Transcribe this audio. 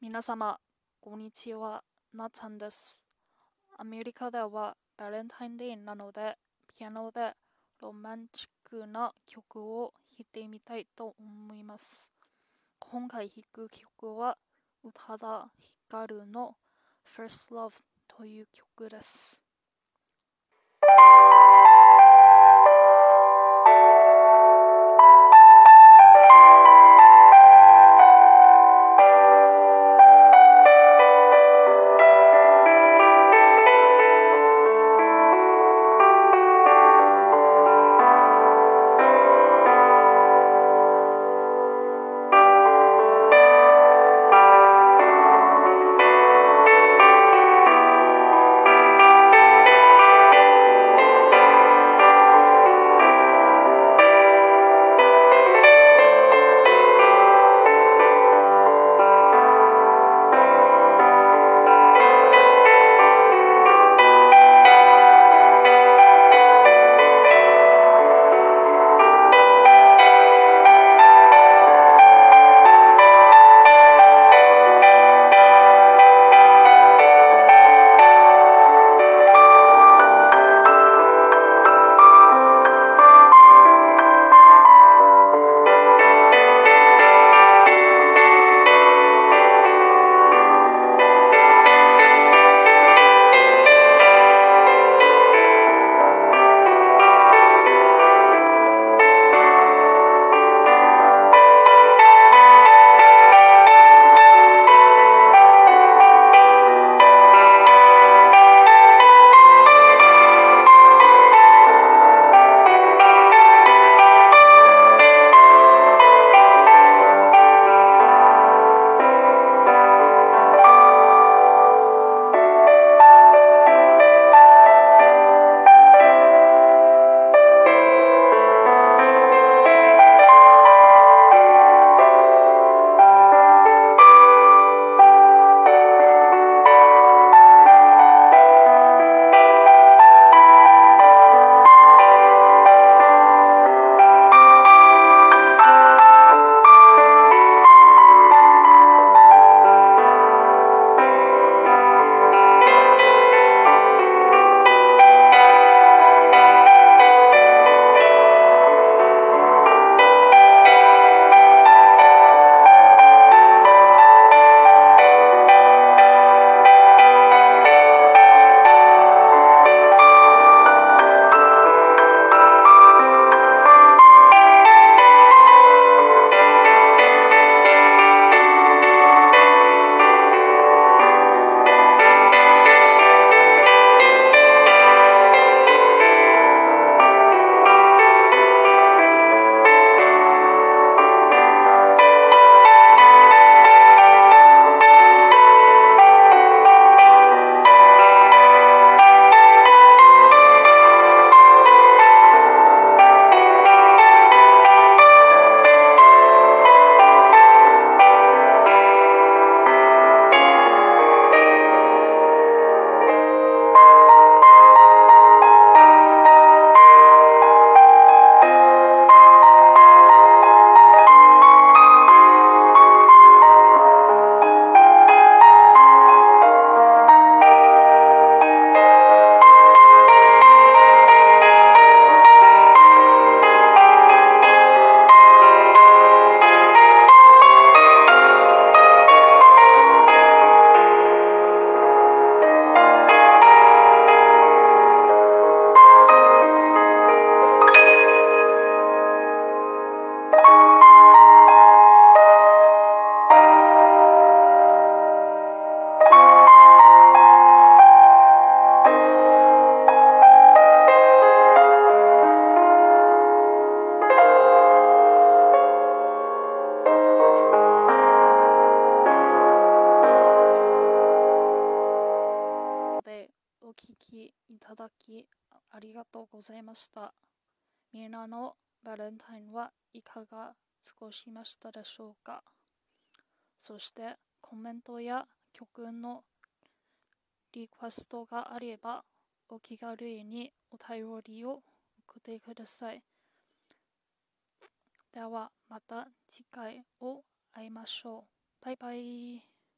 皆様、こんにちは、なちゃんです。アメリカではバレンタインデーなので、ピアノでロマンチックな曲を弾いてみたいと思います。今回弾く曲は、宇多田ヒカルの First Love という曲です。聞きいただきありがとうございました。みんなのバレンタインはいかが過ごしましたでしょうか？そしてコメントや曲のリクエストがあればお気軽にお便りを送ってください。ではまた次回を会いましょう。バイバイ。